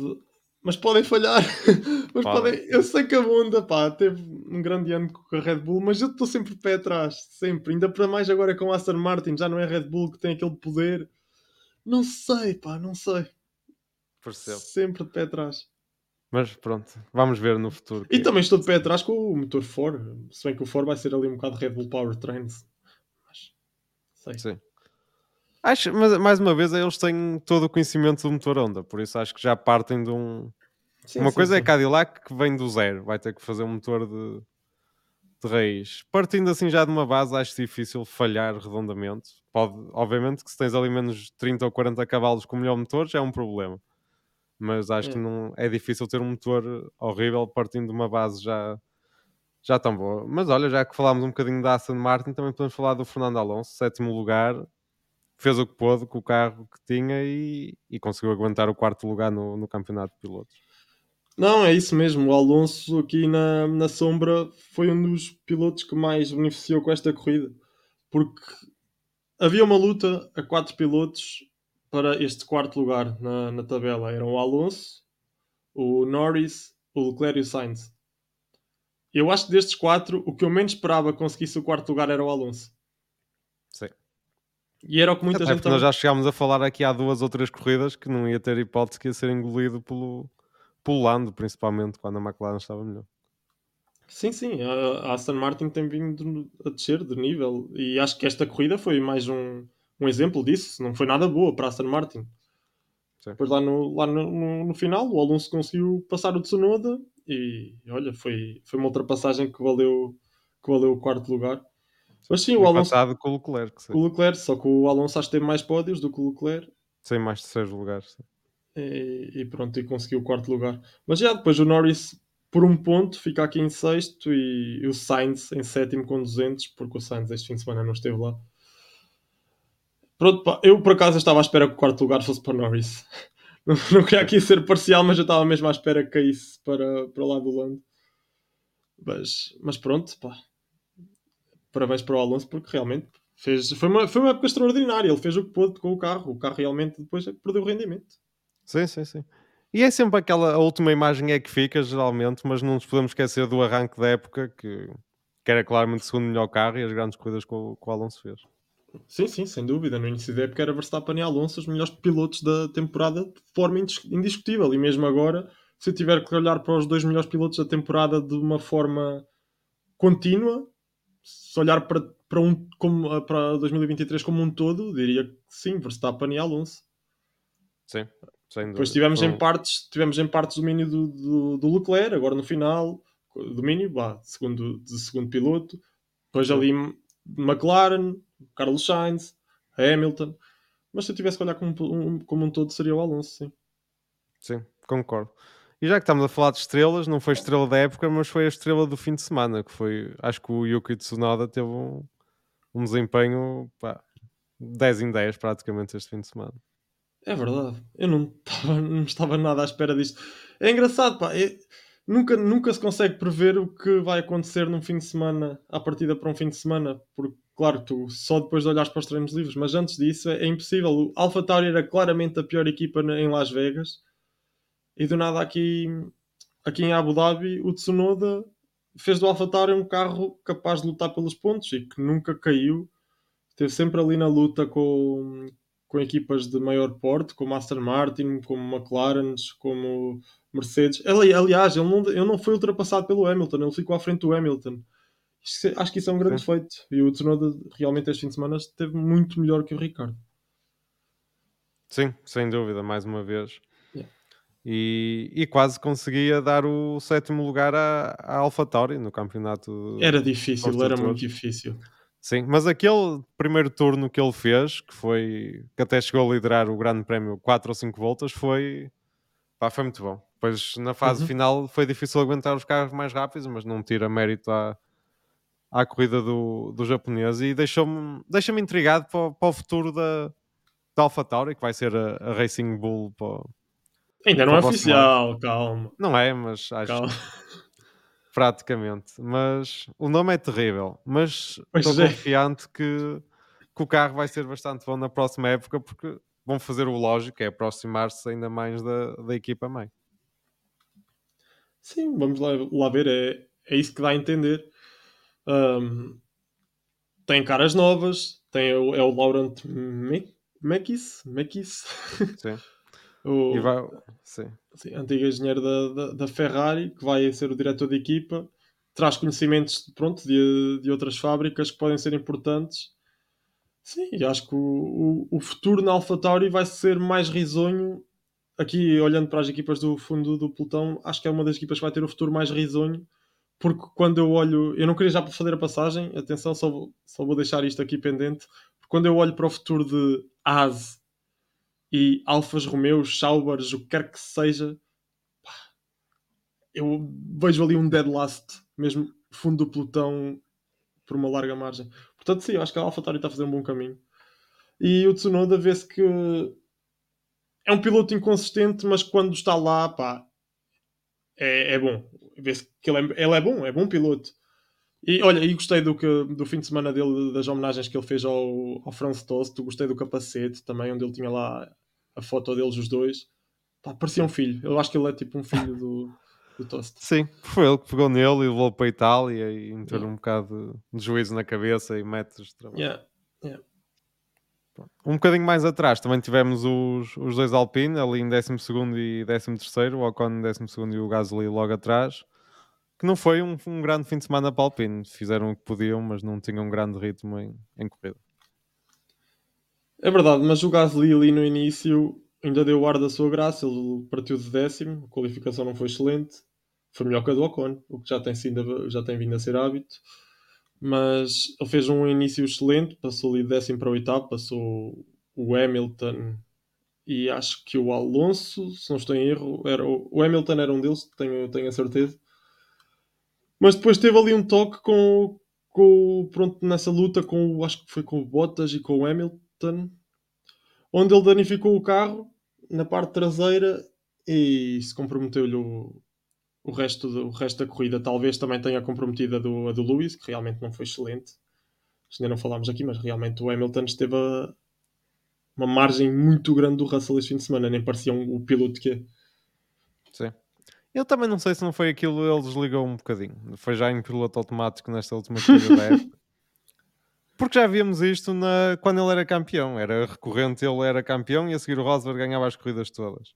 mas podem falhar. mas Podem. podem. Eu sei que a Honda pá, teve um grande ano com a Red Bull, mas eu estou sempre de pé atrás. Sempre. Ainda para mais agora com a Aston Martin, já não é Red Bull que tem aquele poder. Não sei, pá, não sei. Percebo. Sempre de pé atrás. Mas pronto, vamos ver no futuro. E que- também estou de pé atrás com o motor Ford. Se bem que o Ford vai ser ali um bocado Red Bull Powertrains. Mas. Sei. Sim. Acho, mas mais uma vez eles têm todo o conhecimento do motor Honda, por isso acho que já partem de um. Sim, uma sim, coisa é sim. Cadillac que vem do zero, vai ter que fazer um motor de, de raiz. Partindo assim já de uma base, acho difícil falhar redondamente. Pode, obviamente que se tens ali menos 30 ou 40 cavalos com o melhor motor já é um problema. Mas acho que É. não é difícil ter um motor horrível partindo de uma base já, já tão boa. Mas olha, já que falámos um bocadinho da Aston Martin, também podemos falar do Fernando Alonso, sétimo lugar. Fez o que pôde com o carro que tinha e, e conseguiu aguentar o quarto lugar no, no campeonato de pilotos. Não, é isso mesmo. O Alonso aqui na, na sombra foi um dos pilotos que mais beneficiou com esta corrida. Porque havia uma luta a quatro pilotos para este quarto lugar na, na tabela. Eram o Alonso, o Norris, o Leclerc e o Sainz. Eu acho que destes quatro, o que eu menos esperava conseguisse o quarto lugar era o Alonso. E era o que muita Até gente porque nós já chegámos a falar aqui há duas ou três corridas que não ia ter hipótese que ia ser engolido pelo, pelo Lando, principalmente quando a McLaren estava melhor. Sim, sim, a a Aston Martin tem vindo a descer de nível e acho que esta corrida foi mais um, um exemplo disso. Não foi nada boa para a Aston Martin. Sim. Depois lá, no, lá no, no- no final o Alonso conseguiu passar o Tsunoda e olha, foi, foi uma ultrapassagem que valeu, que valeu o quarto lugar. Mas sim, o Alonso com o Leclerc, sim. o Leclerc, só que o Alonso acho que teve mais pódios do que o Leclerc sem mais terceiros lugares. sim. e, e pronto, e conseguiu o quarto lugar. Mas já depois o Norris por um ponto fica aqui em sexto e, o Sainz em sétimo com 200, porque o Sainz este fim de semana não esteve lá. Pronto, pá, eu por acaso estava à espera que o quarto lugar fosse para o Norris. Não, não queria aqui ser parcial, mas eu estava mesmo à espera que caísse para, para lá do Lando. Mas, mas pronto, pá. Parabéns para o Alonso, porque realmente fez, foi, uma, foi uma época extraordinária. Ele fez o que pôde com o carro. O carro realmente depois perdeu rendimento. Sim, sim, sim. E é sempre aquela, a última imagem é que fica, geralmente, mas não nos podemos esquecer do arranque da época, que, que era claramente o segundo melhor carro e as grandes corridas que o, que o Alonso fez. Sim, sim, sem dúvida. No início da época era Verstappen e Alonso os melhores pilotos da temporada de forma indis- indiscutível. E mesmo agora, se eu tiver que olhar para os dois melhores pilotos da temporada de uma forma contínua, se olhar para, para, um, como, para 2023 como um todo, diria que sim, Verstappen e Alonso. Sim, sem Depois tivemos em partes, tivemos em partes domínio do, do, do Leclerc, agora no final, domínio, vá, segundo, de segundo piloto. Depois Sim. ali McLaren, Carlos Sainz, Hamilton. Mas se eu tivesse que olhar como um, como um todo, seria o Alonso, sim. Sim, concordo. E já que estamos a falar de estrelas, não foi estrela da época, mas foi a estrela do fim de semana, que foi, acho que o Yuki Tsunoda teve um, um desempenho pá, 10 em 10 praticamente este fim de semana. É verdade. Eu não estava, não estava nada à espera disto. É engraçado, pá. é- nunca, nunca se consegue prever o que vai acontecer num fim de semana, à partida para um fim de semana, porque, claro, tu só depois de olhares para os treinos livres, mas antes disso é, é impossível. O Alpha Tauri era claramente a pior equipa em Las Vegas, e do nada aqui, aqui em Abu Dhabi, o Tsunoda fez do Alpha Tauri um carro capaz de lutar pelos pontos e que nunca caiu. Esteve sempre ali na luta com, com equipas de maior porte, como Aston Martin, como McLaren, como Mercedes. Ali- aliás, ele não, ele não foi ultrapassado pelo Hamilton, ele ficou à frente do Hamilton. É- Acho que isso é um grande Sim. feito. E o Tsunoda realmente este fim de semana esteve muito melhor que o Ricardo. Sim, sem dúvida, mais uma vez. E, e quase conseguia dar o sétimo lugar à, à AlphaTauri no campeonato. Era difícil, era muito difícil. Sim, mas aquele primeiro turno que ele fez, que foi que até chegou a liderar o Grande Prémio 4 ou 5 voltas, foi, pá, foi muito bom. Depois na fase Uhum. final foi difícil aguentar os carros mais rápidos, mas não tira mérito à, à corrida do, do japonês e deixou-me deixa intrigado para, o- para o futuro da, da AlphaTauri, que vai ser a, a Racing Bull para, Ainda não é oficial, calma. Não é, mas acho calma. praticamente. Mas o nome é terrível. Mas Pois estou é. confiante que, que o carro vai ser bastante bom na próxima época, porque vão fazer o lógico, é aproximar-se ainda mais da, da equipa mãe. Sim, vamos lá, lá ver, é, é isso que dá a entender. Um, tem caras novas, tem é o Laurent Me- Mekis, Mekis Sim. o vai, sim. sim, antigo engenheiro da, da, da Ferrari, que vai ser o diretor de equipa, traz conhecimentos pronto, de, de outras fábricas que podem ser importantes. Sim, e acho que o, o, o futuro na AlphaTauri vai ser mais risonho. Aqui, olhando para as equipas do fundo do pelotão, acho que é uma das equipas que vai ter o futuro mais risonho, porque quando eu olho, eu não queria já fazer a passagem, atenção, só vou, só vou deixar isto aqui pendente, porque quando eu olho para o futuro de Haas e Alfas Romeos, Saubers, o que quer que seja, eu vejo ali um dead last, mesmo fundo do pelotão, por uma larga margem. Portanto, sim, eu acho que a AlphaTauri está a fazer um bom caminho. E o Tsunoda vê-se que é um piloto inconsistente, mas quando está lá, pá, é, é bom. Vê-se que ele é, ele é bom, é bom piloto. E olha, e gostei do, que, do fim de semana dele, das homenagens que ele fez ao, ao Franz Tost. Gostei do capacete também, onde ele tinha lá a foto deles, os dois. Pá, parecia um filho. Eu acho que ele é tipo um filho do, do Tost. Sim, foi ele que pegou nele e levou para a Itália e meteu Yeah. um bocado de juízo na cabeça e métodos de trabalho. Yeah, yeah. Um bocadinho mais atrás também tivemos os, os dois Alpine, ali em 12 e 13, o Ocon em 12 e o Gasly logo atrás. Que não foi um, um grande fim de semana para Alpine. Fizeram o que podiam, mas não tinham um grande ritmo em, em corrida. É verdade, mas o Gasly ali no início ainda deu o ar da sua graça. Ele partiu de décimo, a qualificação não foi excelente. Foi melhor que a do Ocon, o que já tem, sido, já tem vindo a ser hábito. Mas ele fez um início excelente, passou ali de décimo para o oitavo, passou o Hamilton e acho que o Alonso, se não estou em erro, era o, o Hamilton era um deles, tenho, tenho a certeza. Mas depois teve ali um toque com, com pronto, nessa luta com acho que foi com o Bottas e com o Hamilton, onde ele danificou o carro na parte traseira e se comprometeu-lhe o, o, resto do, o resto da corrida. Talvez também tenha comprometido a do, a do Lewis, que realmente não foi excelente. Ainda não falámos aqui, mas realmente o Hamilton esteve a uma margem muito grande do Russell este fim de semana, nem parecia um, o piloto que é. Sim. Eu também não sei se não foi aquilo, ele desligou um bocadinho. Foi já em piloto automático nesta última corrida da época. Porque já víamos isto na, quando ele era campeão. Era recorrente, ele era campeão e a seguir o Rosberg ganhava as corridas todas.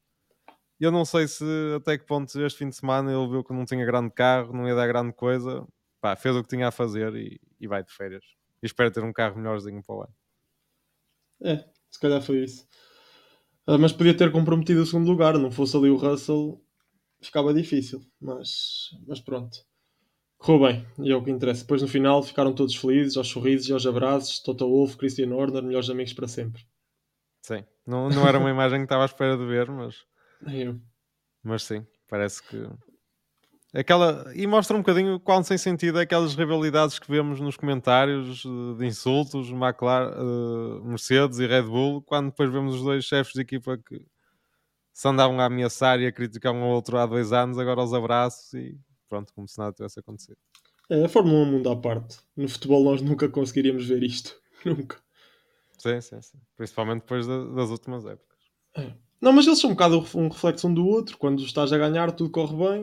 Eu não sei se até que ponto este fim de semana ele viu que não tinha grande carro, não ia dar grande coisa. Pá, fez o que tinha a fazer e, e vai de férias. E espero ter um carro melhorzinho para o ano. É, se calhar foi isso. Ah, mas podia ter comprometido o segundo lugar, não fosse ali o Russell, ficava difícil. Mas, mas pronto. Correu bem, e é o que interessa. Depois no final ficaram todos felizes, aos sorrisos e aos abraços. Toto Wolff, Christian Horner, melhores amigos para sempre. Sim. Não, não era uma imagem que estava à espera de ver, mas, eu. mas sim, parece que. Aquela, e mostra um bocadinho quão sem sentido é aquelas rivalidades que vemos nos comentários eh, de insultos, McLaren, eh, Mercedes e Red Bull, quando depois vemos os dois chefes de equipa que se andavam a ameaçar e a criticar um ao outro há dois anos, agora aos abraços e pronto, como se nada tivesse acontecido. É, a Fórmula 1 é mundo à parte. No futebol nós nunca conseguiríamos ver isto. Nunca. Sim, sim, sim. Principalmente depois da- das últimas épocas. Não, mas eles são um bocado um reflexo um do outro. Quando estás a ganhar, tudo corre bem.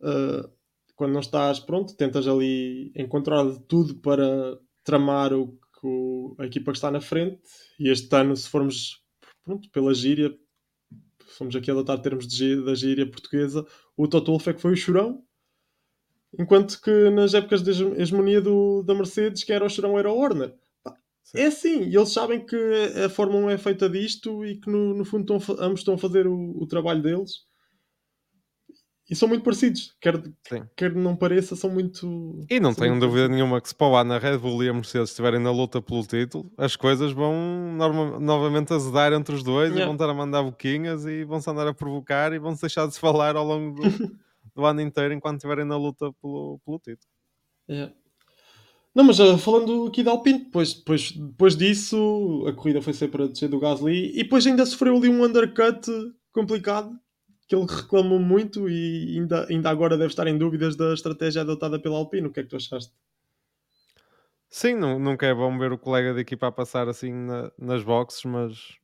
Uh, quando não estás pronto, tentas ali encontrar tudo para tramar o o- a equipa que está na frente. E este ano, se formos pronto, pela gíria, fomos aqui a adotar termos de da gíria portuguesa, o Toto Wolff é que foi o chorão. Enquanto que nas épocas de hege- hegemonia do, da Mercedes, quem era o chorão era o Horner. Sim. É assim, e eles sabem que a Fórmula 1 é feita disto e que no, no fundo estão, ambos estão a fazer o, o trabalho deles. E são muito parecidos. Quer, Sim. quer não pareça, são muito. E não tenho muito dúvida nenhuma que se para o ano a Red Bull e a Mercedes estiverem na luta pelo título, as coisas vão norma- novamente azedar entre os dois e Yeah. vão estar a mandar boquinhas e vão-se andar a provocar e vão-se deixar de se falar ao longo do, do ano inteiro enquanto estiverem na luta pelo, pelo título. Yeah. Não, mas ah, falando aqui da Alpine, depois, depois, depois disso a corrida foi sempre a descer do Gasly e depois ainda sofreu ali um undercut complicado que ele reclamou muito e ainda, ainda agora deve estar em dúvidas da estratégia adotada pela Alpine. O que é que tu achaste? Sim, nu- nunca é bom ver o colega de equipa a passar assim na- nas boxes, mas,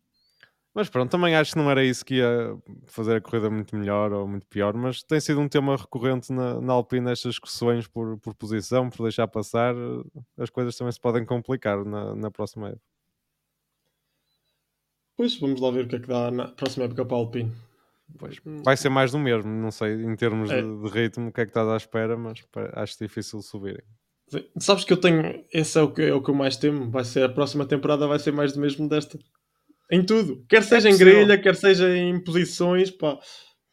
mas pronto, também acho que não era isso que ia fazer a corrida muito melhor ou muito pior, mas tem sido um tema recorrente na, na Alpine estas discussões por, por posição, por deixar passar, eh, as coisas também se podem complicar na, na próxima época. Pois, vamos lá ver o que é que dá na próxima época para a Alpine. Pois, vai ser mais do mesmo, não sei em termos É. de, de ritmo o que é que estás à espera, mas acho difícil subirem. Sim. Sabes que eu tenho. Esse é o que, é o que eu mais temo. Vai ser a próxima temporada, vai ser mais do mesmo desta. Em tudo. Quer seja em possível. grelha, quer seja em posições. Pá.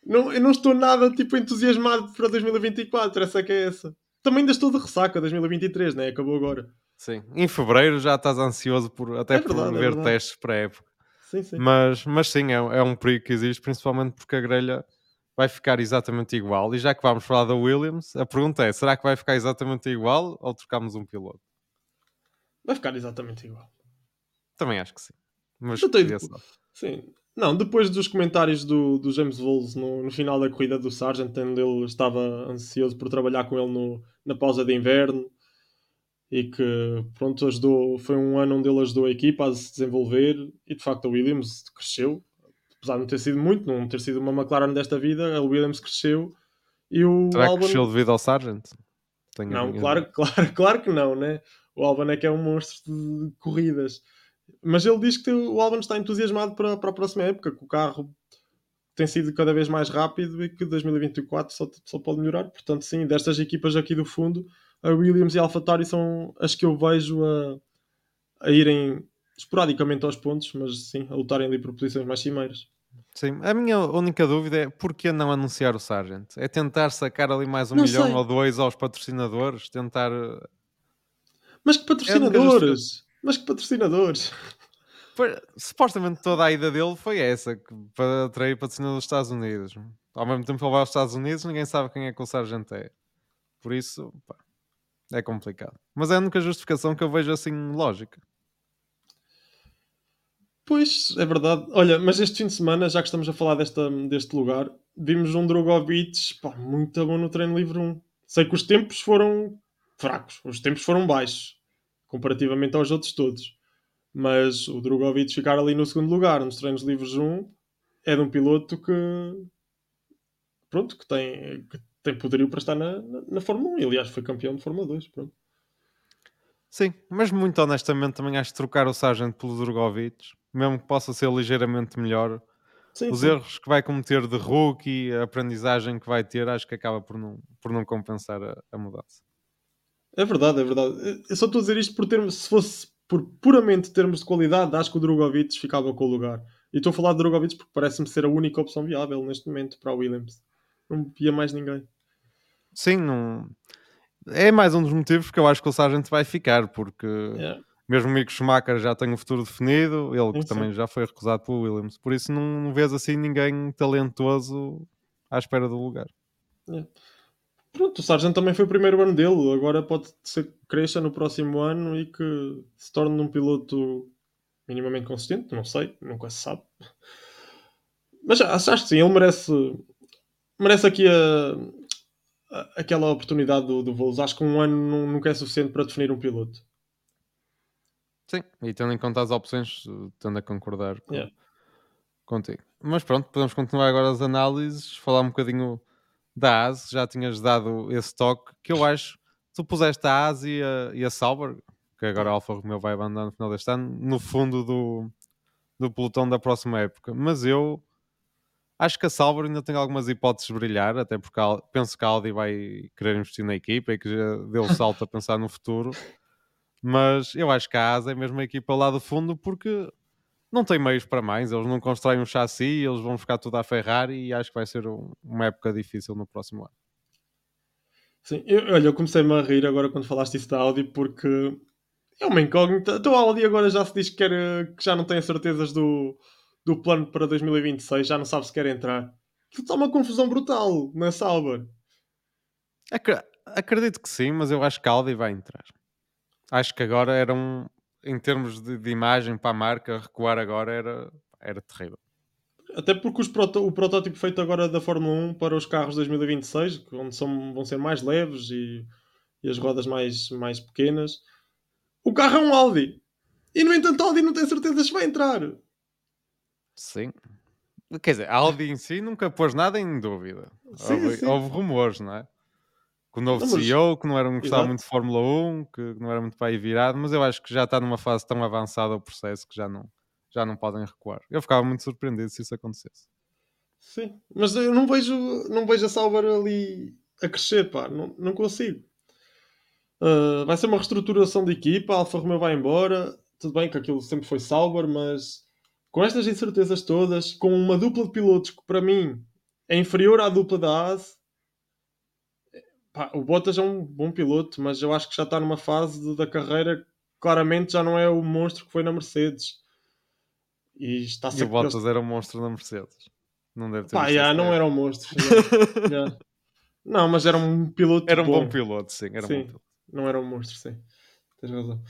Não, eu não estou nada tipo, entusiasmado para 2024. Essa é que é essa. Também ainda estou de ressaca 2023, né? Acabou agora. Sim, em fevereiro já estás ansioso por, até É verdade, por é ver verdade. testes para a época. Sim, sim. Mas, mas sim, é, é um perigo que existe, principalmente porque a grelha vai ficar exatamente igual. E já que vamos falar da Williams, a pergunta é: será que vai ficar exatamente igual ou trocamos um piloto? Vai ficar exatamente igual. Também acho que sim. Mas Eu tenho-. Sim. Não, depois dos comentários do, do James Voles no, no final da corrida do Sargent, ele estava ansioso por trabalhar com ele no- na pausa de inverno e que pronto, ajudou, foi um ano onde ele ajudou a equipa a se desenvolver e de facto a Williams cresceu, apesar de não ter sido muito, não ter sido uma McLaren desta vida, a Williams cresceu e o Será que Albon... cresceu devido ao Sargent? Tenho Não, claro, claro, claro que não, né? O Albon é que é um monstro de corridas. Mas ele diz que o Albon está entusiasmado para, para a próxima época, que o carro tem sido cada vez mais rápido e que 2024 só, só pode melhorar. Portanto, sim, destas equipas aqui do fundo, a Williams e a AlphaTauri são as que eu vejo a, a irem esporadicamente aos pontos, mas sim, a lutarem ali por posições mais cimeiras. Sim, a minha única dúvida é porquê não anunciar o Sargent? É tentar sacar ali mais um Não milhão sei. ou dois aos patrocinadores, tentar. eh, Mas que É a única patrocinadores! Mas que patrocinadores! Supostamente toda a ida dele foi essa, que- para atrair patrocinadores dos Estados Unidos. Ao mesmo tempo que ele vai aos Estados Unidos, ninguém sabe quem é que o Sargent é. Por isso, pá, é complicado. Mas é a única justificação que eu vejo assim lógica. Pois, é verdade. Olha, mas este fim de semana, já que estamos a falar desta, deste lugar, vimos um Drogovic pá, muito bom no treino livre 1. Sei que os tempos foram fracos, os tempos foram baixos, comparativamente aos outros todos. Mas o Drogovic ficar ali no segundo lugar nos treinos livres 1 é de um piloto que pronto, que tem, que tem poderio para estar na, na, na Fórmula 1. E, aliás, foi campeão de Fórmula 2. Pronto. Sim, mas muito honestamente também acho que trocar o Sargent pelo Drogovic, mesmo que possa ser ligeiramente melhor, Sim, os sim. erros que vai cometer de rookie, a aprendizagem que vai ter, acho que acaba por não, por não compensar a, a mudança. É verdade, é verdade. Eu só estou a dizer isto por termos, se fosse por puramente termos de qualidade, acho que o Drogovic ficava com o lugar. E estou a falar de Drogovic porque parece-me ser a única opção viável neste momento para a Williams. Não via mais ninguém. Sim, não... é mais um dos motivos que eu acho que o Sargent vai ficar, porque Yeah. mesmo o Mick Schumacher já tem o futuro definido, ele que Sim, também já foi recusado pelo Williams, por isso não, não vês assim ninguém talentoso à espera do lugar. Pronto, o Sargent também foi o primeiro ano dele. Agora pode ser que cresça no próximo ano e que se torne um piloto minimamente consistente. Não sei, nunca se sabe. Mas acho que sim, ele merece, merece aqui a, a- aquela oportunidade do, do. Acho que um ano nu- nunca é suficiente para definir um piloto. Sim, e tendo em conta as opções, tendo a concordar com- Yeah. contigo. Mas pronto, podemos continuar agora as análises, falar um bocadinho da ASE, já tinhas dado esse toque, que eu acho, tu puseste a ASE e a, e a Sauber, que agora a Alfa Romeo vai abandonar no final deste ano, no fundo do, do pelotão da próxima época. Mas eu acho que a Sauber ainda tem algumas hipóteses de brilhar, até porque penso que a Audi vai querer investir na equipa e que já deu o salto a pensar no futuro. Mas eu acho que a ASE é mesmo a equipa lá do fundo porque não tem meios para mais, eles não constroem um chassi, eles vão buscar tudo à Ferrari e acho que vai ser um, uma época difícil no próximo ano. Sim, eu, olha, eu comecei-me a rir agora quando falaste isso da Audi porque é uma incógnita. Então a Audi agora já se diz que, quer, que já não tem as certezas do, do plano para 2026, já não sabe se quer entrar. Aquilo está uma confusão brutal na Sauber. Ac acredito que sim, mas eu acho que a Audi vai entrar. Acho que agora era um, em termos de, de imagem para a marca, recuar agora era, era terrível. Até porque proto o protótipo feito agora da Fórmula 1 para os carros 2026, onde são, vão ser mais leves e, e as rodas mais, mais pequenas, o carro é um Audi. E no entanto, a Audi não tem certeza se vai entrar. Sim. Quer dizer, a Audi em si nunca pôs nada em dúvida. Sim, houve, sim. houve rumores, não é? Com o novo Não, mas- CEO, que não era um gostava Exato. muito de Fórmula 1, que não era muito para aí virado, mas eu acho que já está numa fase tão avançada o processo que já não, já não podem recuar. Eu ficava muito surpreendido se isso acontecesse. Sim, mas eu não vejo, não vejo a Sauber ali a crescer, pá, não, não consigo. Uh, vai ser uma reestruturação de equipa, a Alfa Romeo vai embora, tudo bem que aquilo sempre foi Sauber, mas com estas incertezas todas, com uma dupla de pilotos que para mim é inferior à dupla da AS, pá, o Bottas é um bom piloto, mas eu acho que já está numa fase de- da carreira que claramente já não é o monstro que foi na Mercedes. E está E o Bottas era um monstro na Mercedes. Não deve ter Pá, já, não era um monstro. já, já. Não, mas era um piloto Era um bom, bom. piloto, sim. Era um Sim. bom piloto. Não era um monstro, sim. Tens razão.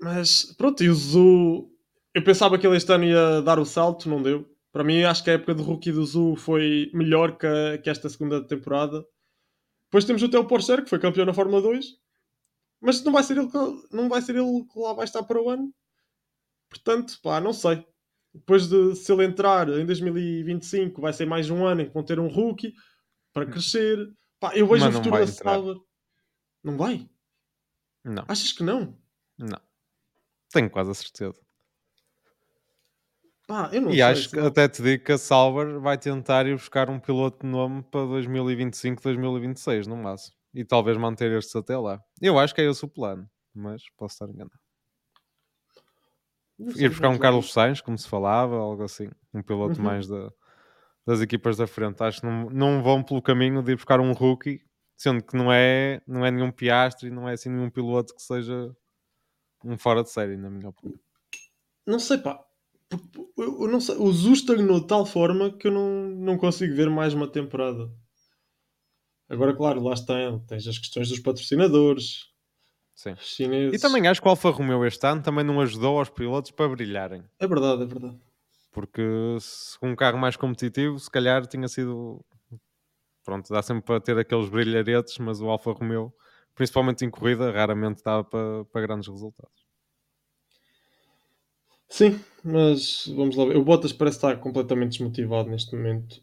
Mas pronto, e o Zu. Eu pensava que ele este ano ia dar o salto, não deu. Para mim, acho que a época de rookie do Zu foi melhor que, a- que esta segunda temporada. Depois temos o Theo Porcher, que foi campeão na Fórmula 2. Mas não vai ser ele que, não vai ser ele que lá vai estar para o ano. Portanto, pá, não sei. Depois de se ele entrar em 2025, vai ser mais um ano em que vão ter um rookie para crescer. Pá, eu vejo o futuro da. Sauber. Não vai? Não, Achas que não? não. Tenho quase a certeza. E acho que até te digo que a Sauber vai tentar ir buscar um piloto de nome para 2025, 2026, no máximo. E talvez manter estes até lá. Eu acho que é esse o plano, mas posso estar enganado. Ir buscar um Carlos. Sainz, como se falava, algo assim. Um piloto Uhum. mais da- das equipas da frente. Acho que não, não vão pelo caminho de ir buscar um rookie, sendo que não é, não é nenhum piastre, não é assim nenhum piloto que seja um fora de série, na minha opinião. Não sei, pá. Eu, não sei. O Zu estagnou de tal forma que eu não, não consigo ver mais uma temporada. Agora, claro, lá está. Tens as questões dos patrocinadores Sim. chineses. E também acho que o Alfa Romeo este ano também não ajudou aos pilotos para brilharem. É verdade, é verdade. Porque se com um carro mais competitivo, se calhar tinha sido. Pronto, dá sempre para ter aqueles brilharetes, mas o Alfa Romeo, principalmente em corrida, raramente dava para, para grandes resultados. Sim, mas vamos lá ver. O Bottas parece estar completamente desmotivado neste momento.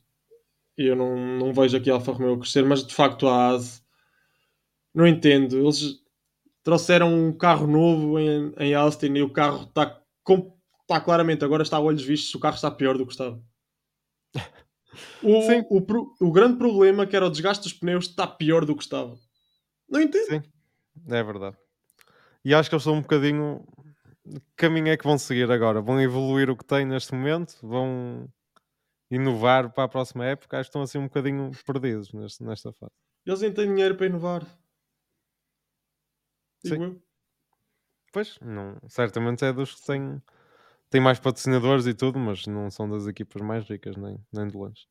E eu não, não vejo aqui a Alfa Romeo crescer, mas de facto a ASE não entendo. Eles trouxeram um carro novo em, em Austin e o carro está está claramente, agora está a olhos vistos, o carro está pior do que estava. O, Sim. o, pro- o grande problema, que era o desgaste dos pneus, está pior do que estava. Não entendo. Sim, é verdade. E acho que eles estão um bocadinho. Que caminho é que vão seguir agora? Vão evoluir o que têm neste momento? Vão inovar para a próxima época? Acho que estão assim um bocadinho perdidos neste, nesta fase. Eles nem têm dinheiro para inovar. Digo Sim. eu. Pois, não, certamente é dos que têm, têm mais patrocinadores e tudo, mas não são das equipas mais ricas, nem, nem de longe.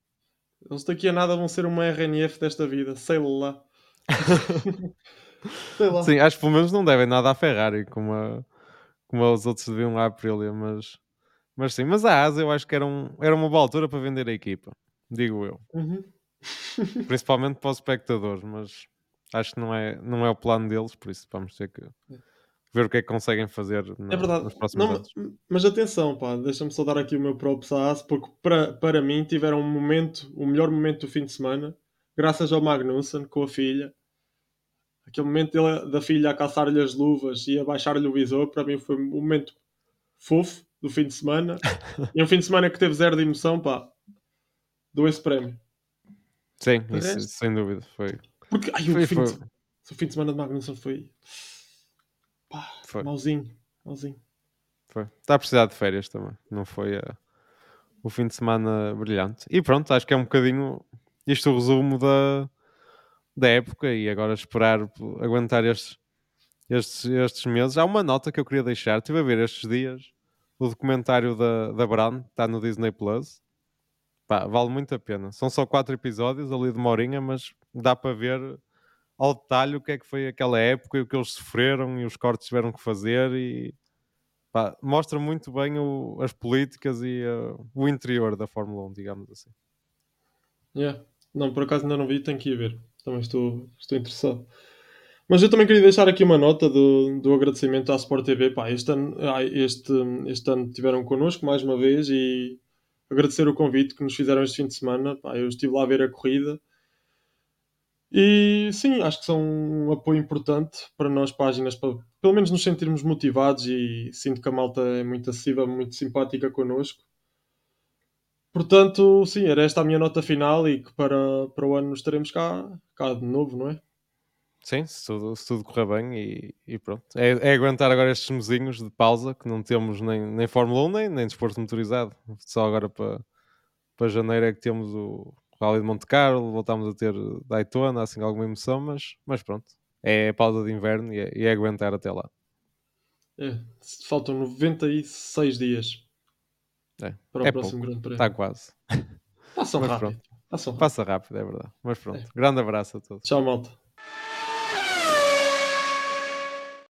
Eles daqui a nada vão ser uma RNF desta vida. Sei lá. Sei lá. Sim, acho que pelo menos não devem nada à Ferrari, como, a, como os outros deviam à Aprilia, mas, mas sim. Mas a Asa eu acho que era, um, era uma boa altura para vender a equipa, digo eu. Uhum. Principalmente para os espectadores, mas acho que não é, não é o plano deles, por isso vamos ter que ver o que é que conseguem fazer na- É verdade. nos próximos Não, anos. ma- mas atenção, pá, deixa-me só dar aqui o meu props à AS, porque para, para mim tiveram um momento, o melhor momento do fim de semana, graças ao Magnussen com a filha. Aquele momento dele, da filha a calçar-lhe as luvas e a baixar-lhe o visor, para mim foi um momento fofo do fim de semana. e um fim de semana que teve zero de emoção, pá, dou esse prémio. Sim, isso, sem dúvida. Foi, Porque ai, Foi- o, fim foi- De, o fim de semana de Magnussen foi, pá, foi. mauzinho, mauzinho. Foi. Está a precisar de férias também. Não foi uh, o fim de semana brilhante. E pronto, acho que é um bocadinho isto o resumo da, da época e agora esperar aguentar estes, estes, estes meses. Há uma nota que eu queria deixar. Estive a ver estes dias o documentário da, da Bran, está no Disney Plus. Pá, vale muito a pena. São só quatro episódios ali de uma horinha, mas dá para ver ao detalhe o que é que foi aquela época e o que eles sofreram e os cortes tiveram que fazer e pá, mostra muito bem o, as políticas e uh, o interior da Fórmula 1, digamos assim. Yeah. Não, por acaso ainda não vi, tenho que ir ver. Também estou, estou interessado. Mas eu também queria deixar aqui uma nota do, do agradecimento à Sport TV. Pá, este, ano, este, este ano tiveram connosco mais uma vez e agradecer o convite que nos fizeram este fim de semana. Pá, eu estive lá a ver a corrida e sim, acho que são um apoio importante para nós, páginas, para pelo menos nos sentirmos motivados e sinto que a malta é muito acessível, muito simpática connosco. Portanto, sim, era esta a minha nota final e que para, para o ano estaremos cá, cá de novo, não é? Sim, se tudo, se tudo correr bem e, e pronto. É, é, aguentar agora estes mesinhos de pausa que não temos nem, nem Fórmula 1 nem, nem desporto motorizado. Só agora para, para janeiro é que temos o Rally de Monte Carlo, voltámos a ter Daytona, assim alguma emoção, mas, mas pronto. É pausa de inverno e é, e é aguentar até lá. É, faltam 96 dias é, para o é próximo pouco. Grande Prémio. Está quase. Passam Mas rápido. pronto. Passam rápido. Passa rápido, é verdade. Mas pronto. É. Grande abraço a todos. Tchau, malta.